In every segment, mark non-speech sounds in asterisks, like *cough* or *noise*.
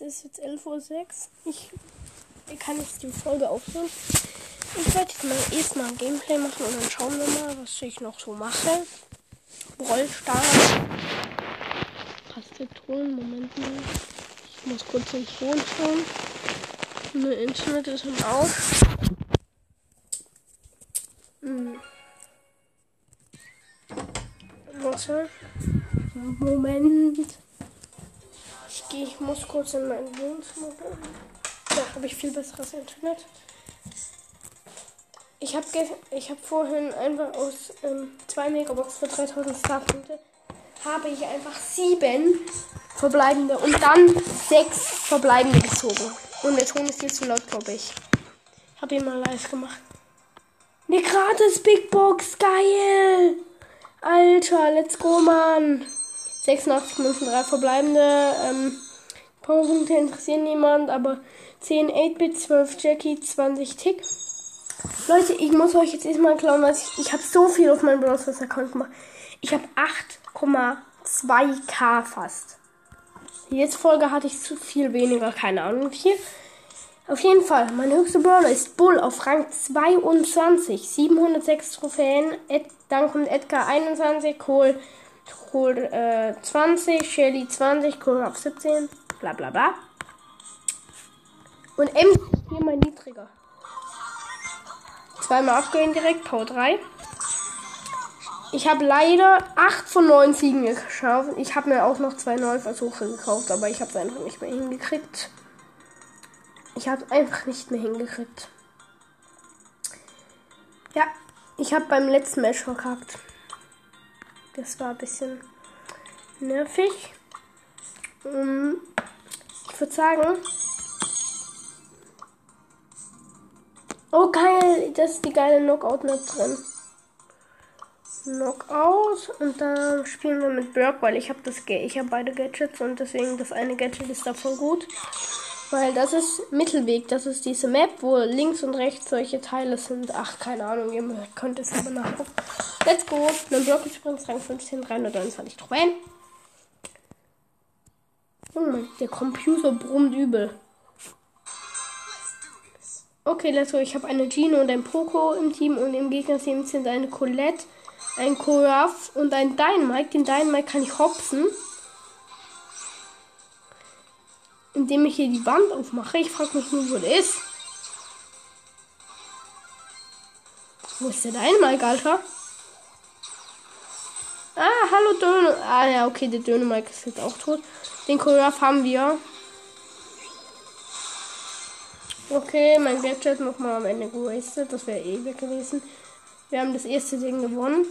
Es ist jetzt 11.06 Uhr. Ich, ich kann jetzt die Folge aufhören. Ich werde jetzt mal erstmal ein Gameplay machen und dann schauen wir mal, was ich noch so mache. Rollstar. Tastatur, Moment mal. Ich muss kurz ins Phone schauen. Mein Internet ist im Auf. Hm. Moment. Ich gehe, ich muss kurz in mein Wohnzimmer. Da habe ich viel besseres Internet. Ich habe ich hab vorhin einfach aus 2 ähm, Megabox für 3000 Starpunkte habe ich einfach 7 verbleibende und dann 6 verbleibende gezogen. Und der Ton ist viel zu laut, glaube ich. Habe ihn mal live gemacht. Eine gratis Big Box, geil! Alter, let's go, Mann! 86 Münzen, 3 verbleibende. Ähm, Powerpunkte interessieren niemand, aber 10 8-Bit, 12 Jackie, 20 Tick. Leute, ich muss euch jetzt erstmal klauen, was ich. Ich habe so viel auf meinem Browser Account gemacht. Ich habe 8,2k fast. Letzte Folge hatte ich zu viel weniger, keine Ahnung viel. Auf jeden Fall, mein höchster Brawler ist Bull auf Rang 22. 706 Trophäen. Ed, dann kommt Edgar 21, Cole, Cole äh, 20, Shelly 20, Cole auf 17, bla bla bla. Und M hier mein niedriger. Zweimal abgehen direkt, Power 3. Ich habe leider 8 von 9 Siegen geschafft. Ich habe mir auch noch zwei neue Versuche gekauft, aber ich habe es einfach nicht mehr hingekriegt. Ich habe es einfach nicht mehr hingekriegt. Ja, ich habe beim letzten Match verkackt. Das war ein bisschen nervig. Ähm, ich würde sagen, Oh geil, das ist die geile Knockout-Map drin. Knockout und dann spielen wir mit Burke, weil ich habe das ich habe beide Gadgets und deswegen das eine Gadget ist davon gut. Weil das ist Mittelweg, das ist diese Map, wo links und rechts solche Teile sind. Ach, keine Ahnung, ihr könnt es aber nachgucken. Let's go. Ein Block ist übrigens Rang 15, 329 Trophäen. Oh Mann, der Computer brummt übel. Okay, let's go. Ich habe eine Gino und ein Poco im Team und im Gegnerteam sind eine Colette, ein Koraf und ein Dynamite. Den Dynamite kann ich hopsen. Indem ich hier die Wand aufmache. Ich frage mich nur, wo der ist. Wo ist der Dynamite, Alter? Ah, hallo Döner. Ah ja, okay, der Dynamite ist jetzt auch tot. Den Koraf haben wir. Okay, mein Gadget nochmal am Ende gewastet. Das wäre eh weg gewesen. Wir haben das erste Ding gewonnen.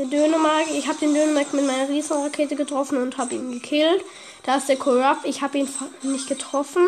Der Dönemark, ich habe den Dönemark mit meiner Riesenrakete getroffen und habe ihn gekillt. Da ist der Corrupt, ich habe ihn nicht getroffen.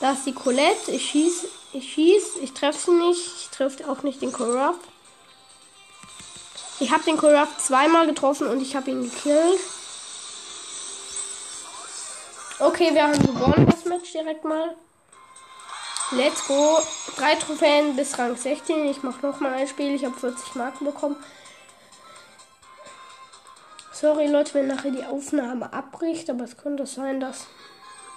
Da ist die Colette, ich schieße, ich schieße, ich treffe sie nicht. Ich treffe auch nicht den Corrupt. Ich habe den Corrupt zweimal getroffen und ich habe ihn gekillt. Okay, wir haben gewonnen das Match direkt mal. Let's go. Drei Trophäen bis Rang 16. Ich mache noch mal ein Spiel. Ich habe 40 Marken bekommen. Sorry Leute, wenn nachher die Aufnahme abbricht, aber es könnte sein, dass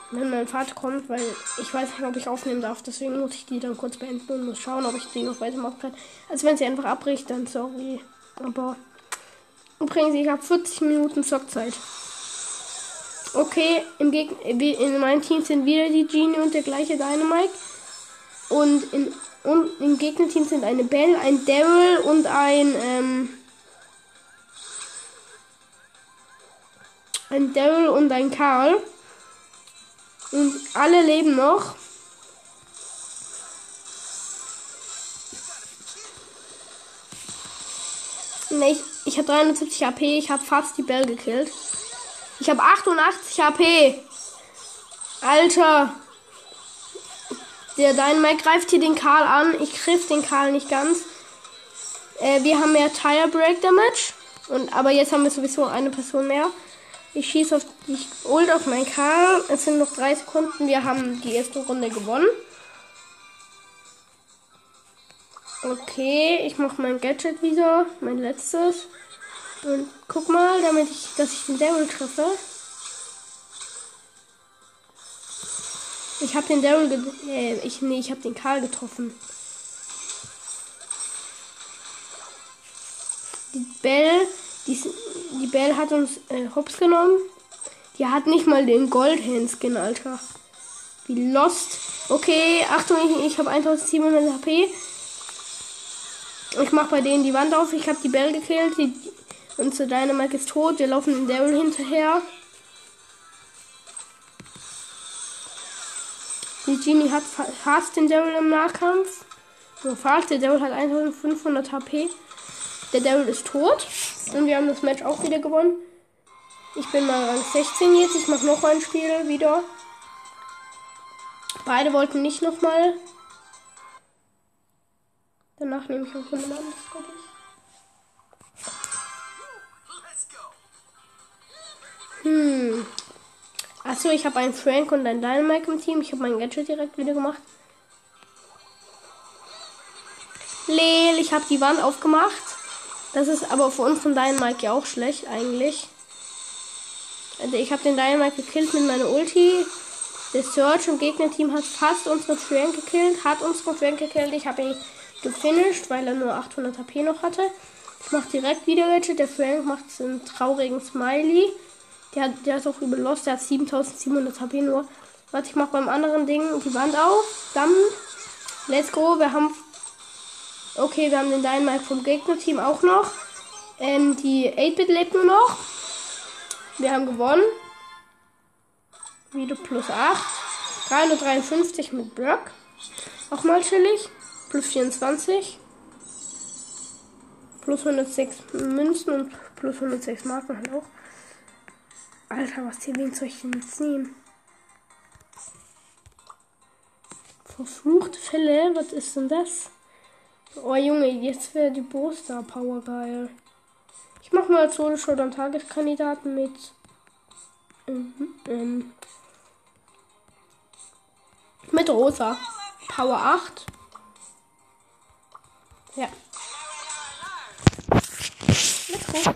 wenn mein Vater kommt, weil ich weiß nicht, ob ich aufnehmen darf, deswegen muss ich die dann kurz beenden und muss schauen, ob ich die noch weitermachen kann. Also wenn sie einfach abbricht, dann sorry. Aber übrigens, ich habe 40 Minuten Zockzeit. Okay, im Geg in meinem Team sind wieder die Genie und der gleiche Dynamite. Und, in, und im Gegnerteam sind eine Belle, ein Daryl und ein, ähm, ein Daryl und ein Karl. Und alle leben noch. Nee, ich, ich habe 370 AP, ich habe fast die Bell gekillt. Ich habe 88 HP. Alter. Der Dynamite greift hier den Karl an. Ich griff den Karl nicht ganz. Äh, wir haben mehr Tire Break Damage. Und, aber jetzt haben wir sowieso eine Person mehr. Ich schieße auf die Ult auf mein K. Es sind noch drei Sekunden. Wir haben die erste Runde gewonnen. Okay, ich mache mein Gadget wieder, mein letztes. Und guck mal, damit ich, dass ich den Daryl treffe. Ich habe den Daryl, äh, ich nee, ich habe den Karl getroffen. Die Belle die, die Belle hat uns äh, hops genommen. Die hat nicht mal den Goldhand-Skin, Alter. Wie lost. Okay, Achtung, ich, ich habe 1700 HP. Ich mach bei denen die Wand auf. Ich habe die Belle gekillt. Die, unsere Dynamite ist tot. Wir laufen den Daryl hinterher. Die Genie hat fast den Daryl im Nahkampf. Nur fast. Der Daryl hat 1500 HP. Der Daryl ist tot. Und wir haben das Match auch wieder gewonnen. Ich bin mal Rang 16 jetzt. Ich mache noch ein Spiel wieder. Beide wollten nicht nochmal. Danach nehme ich auch jemand anderes, glaube ich. Hm. Achso, ich habe einen Frank und einen Dynamite im Team. Ich habe mein Gadget direkt wieder gemacht. Lel, ich habe die Wand aufgemacht. Das ist aber für unseren Dynamite ja auch schlecht eigentlich. Also ich habe den Dynamite gekillt mit meiner Ulti. Der Search im Gegnerteam hat fast unsere Frank gekillt, hat unsere Frank gekillt. Ich habe ihn gefinisht, weil er nur 800 HP noch hatte. Ich mache direkt wieder welche. Der Frank macht einen traurigen Smiley. Der, der ist auch übel los. Der hat 7700 HP nur. Warte, ich mache beim anderen Ding die Wand auf. Dann, let's go. Wir haben, okay, wir haben den Dynamite vom Gegnerteam auch noch. Ähm, die 8-Bit lebt nur noch. Wir haben gewonnen. Wieder plus 8. 353 mit Brock. Auch mal chillig. Plus 24. Plus 106 Münzen und plus 106 Marken halt auch. Alter, was hier wen soll ich denn jetzt nehmen? Verfluchte Fälle? Was ist denn das? Oh Junge, jetzt wäre die Booster Power geil. Ich mache mal Solo Showdown Tageskandidaten mit. Ähm, ähm, mit Rosa. Power 8. Ja. Let's go.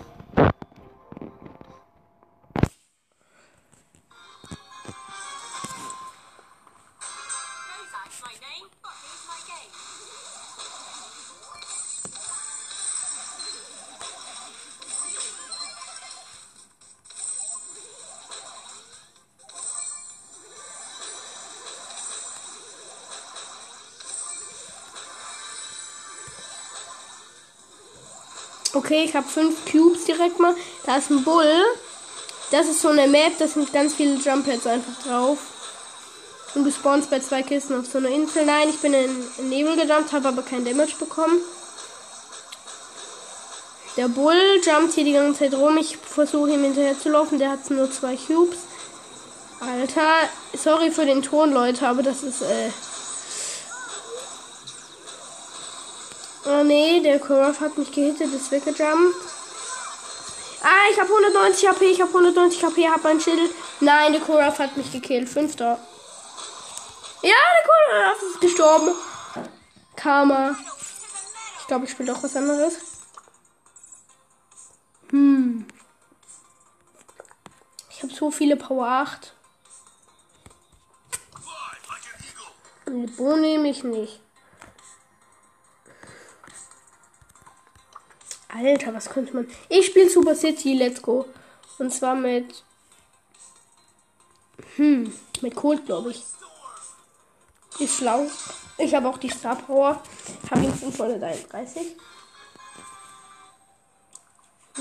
Okay, ich habe fünf Cubes direkt mal. Da ist ein Bull. Das ist so eine Map, da sind ganz viele Jump Pads einfach drauf. Und du spawnst bei zwei Kisten auf so einer Insel. Nein, ich bin in, Nebel gejumpt, habe aber kein Damage bekommen. Der Bull jumpt hier die ganze Zeit rum. Ich versuche ihm hinterher zu laufen. Der hat nur zwei Cubes. Alter, sorry für den Ton, Leute, aber das ist äh, Oh nee, der Korov hat mich gehittet, ist weggejumpt. Ah, ich habe 190 HP, ich habe 190 HP, hab ein Schild. Nein, der Korov hat mich gekillt. Fünfter. Ja, der Korov ist gestorben. Karma. Ich glaube, ich spiele auch was anderes. Hm. Ich habe so viele Power 8. Bo nehme ich nicht. Alter, was könnte man. Ich spiele Super City, let's go. Und zwar mit. Hm, mit Cold, glaube ich. Ist schlau. Ich habe auch die Star Power. Habe ihn 531.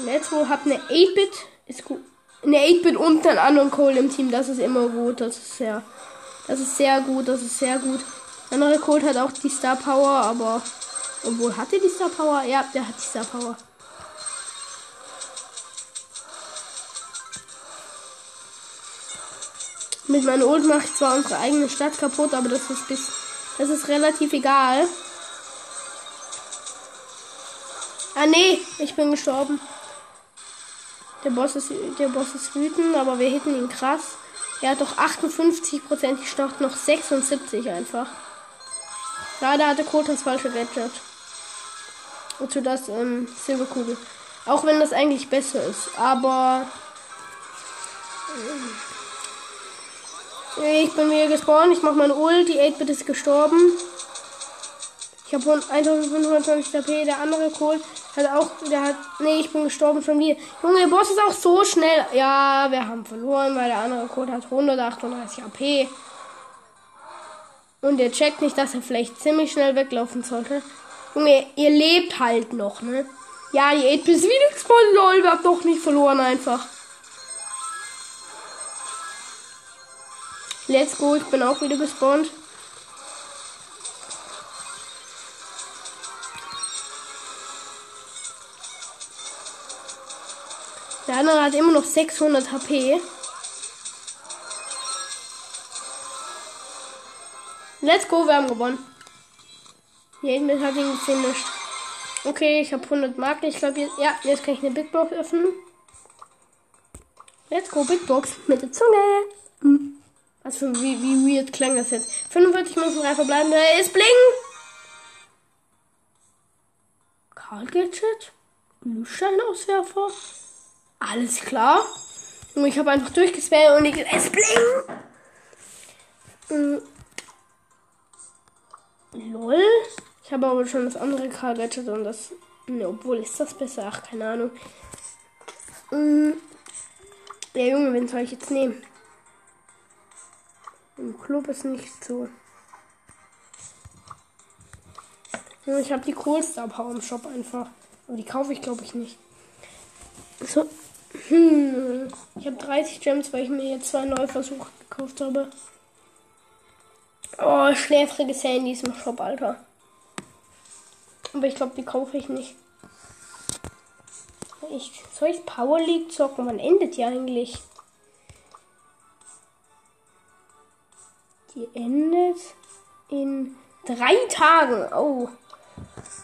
Let's go, hab eine 8-Bit. Ist gut. Eine 8-Bit und einen anderen Cole im Team. Das ist immer gut. Das ist sehr. Das ist sehr gut. Das ist sehr gut. Der andere Cold hat auch die Star Power, aber obwohl, hat er die Star Power? Ja, der hat die Star Power. Mit meinem Ult mache ich zwar unsere eigene Stadt kaputt, aber das ist bis, das ist relativ egal. Ah nee, ich bin gestorben. Der Boss ist, der Boss ist wütend, aber wir hitten ihn krass. Er hat doch 58 Prozent, ich noch 76 einfach. Leider hatte Kot das falsche Gadget. Wozu das ähm, Silberkugel. Auch wenn das eigentlich besser ist. Aber. Ich bin wieder gespawnt. Ich mach meine Ult. Die 8-Bit ist gestorben. Ich habe 1520 HP. Der andere Kohl hat auch. Der hat. Nee, ich bin gestorben von mir. Junge, der Boss ist auch so schnell. Ja, wir haben verloren, weil der andere Kohl hat 138 HP. Und er checkt nicht, dass er vielleicht ziemlich schnell weglaufen sollte. Junge, ihr lebt halt noch, ne? Ja, die 8 bis wieder gespawnt, lol. Wir haben doch nicht verloren einfach. Let's go, ich bin auch wieder gespawnt. Der andere hat immer noch 600 HP. Let's go, wir haben gewonnen. Jeden hat ihn gefinisht. Okay, ich habe 100 Marken. Ich glaube, jetzt, ja, jetzt kann ich eine Big Box öffnen. Let's go, Big Box mit der Zunge. Hm. Was wie, wie weird klang das jetzt? 45 Minuten drei verbleiben. Ist Bling. Karl Gadget. Glühsteinauswerfer. Alles klar. Ich habe einfach durchgespammt und ich es Bling. Hm. Lol. Ich habe aber schon das andere Karl Gadget und das. Ne, obwohl ist das besser? Ach, keine Ahnung. Hm. Ja, Junge, wen soll ich jetzt nehmen? Im Club ist nicht so. Ich habe die Kohlstar Power im Shop einfach. Aber die kaufe ich glaube ich nicht. So. Hm. Ich habe 30 Gems, weil ich mir jetzt zwei neue Versuche gekauft habe. Oh, schläfriges Handy ist im Shop, Alter. Aber ich glaube, die kaufe ich nicht. Ich, soll ich Power League zocken? Wann endet die eigentlich? Die endet in drei Tagen. Oh.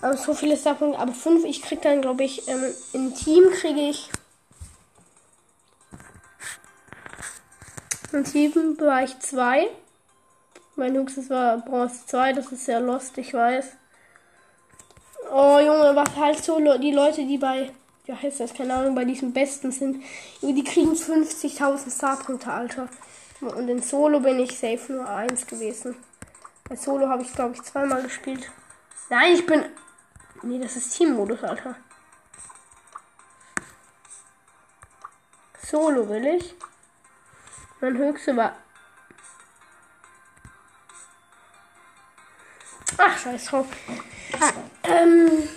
Aber so viele Starpunkte. Aber fünf. Ich krieg dann, glaube ich, ähm, im Team kriege ich. Im Team war ich zwei. Mein höchstes war Bronze 2. Das ist sehr lost, ich weiß. Oh, Junge, was halt so die Leute, die bei. Ja, heißt das, keine Ahnung, bei diesem Besten sind. Die kriegen 50.000 Starpunkte, Alter. Und in Solo bin ich safe nur eins gewesen. Bei Solo habe ich, glaube ich, zweimal gespielt. Nein, ich bin. Nee, das ist Teammodus, Alter. Solo will ich. Mein höchste war. Ach, scheiß drauf. Ah, ähm.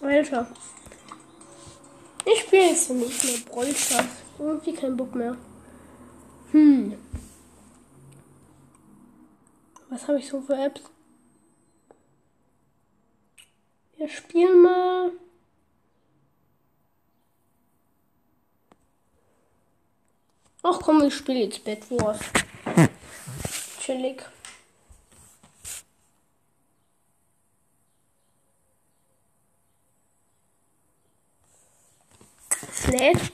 Alter. Ich spiele jetzt nicht mehr Brawl Stars. Irgendwie kein Bock mehr. Hm. Was habe ich so für Apps? Wir spielen mal. Ach komm, ich spiele jetzt Bed Wars. *laughs* Chillig. Lädt.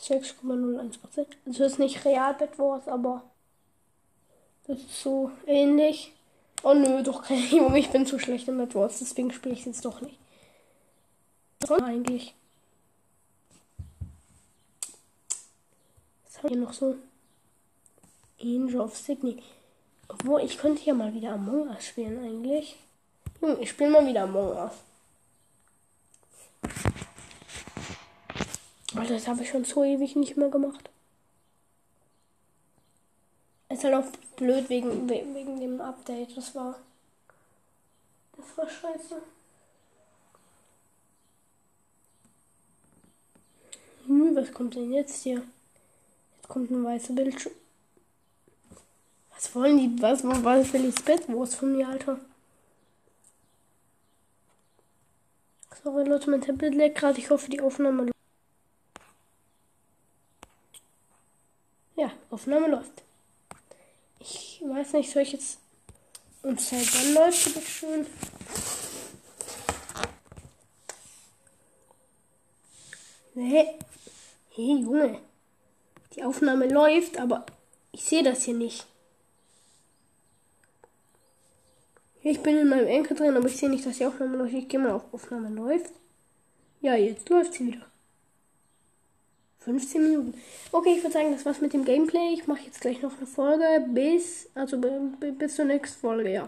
6,01%. Also ist nicht Real Bed Wars, aber das ist so ähnlich. Oh nö, doch keine *laughs* Junge, ich bin zu schlecht in Bed Wars, deswegen spiele ich es jetzt doch nicht. Eigentlich. Was haben wir noch so? Angel of Sydney. Obwohl, ich könnte ja mal wieder Among Us spielen eigentlich. Junge, ich spiele mal wieder Among Us. Das habe ich schon so ewig nicht mehr gemacht. Ist halt auch blöd wegen, wegen dem Update. Das war. Das war scheiße. Hm, was kommt denn jetzt hier? Jetzt kommt ein weißer Bildschirm. Was wollen die? Was, was will ich Bett? Wo ist von mir, Alter? Sorry Leute, mein Tablet leckt gerade. Ich hoffe, die Aufnahme Ja, Aufnahme läuft. Ich weiß nicht, soll ich jetzt. Und seit wann läuft sie bitte schön? Nee. Hey, Junge. Die Aufnahme läuft, aber ich sehe das hier nicht. Ich bin in meinem Enkel drin, aber ich sehe nicht, dass die Aufnahme läuft. Ich gehe mal auf Aufnahme läuft. Ja, jetzt läuft sie wieder. 15 Minuten. Okay, ich würde sagen, das war's mit dem Gameplay. Ich mache jetzt gleich noch eine Folge. Bis, also bis zur nächsten Folge, ja.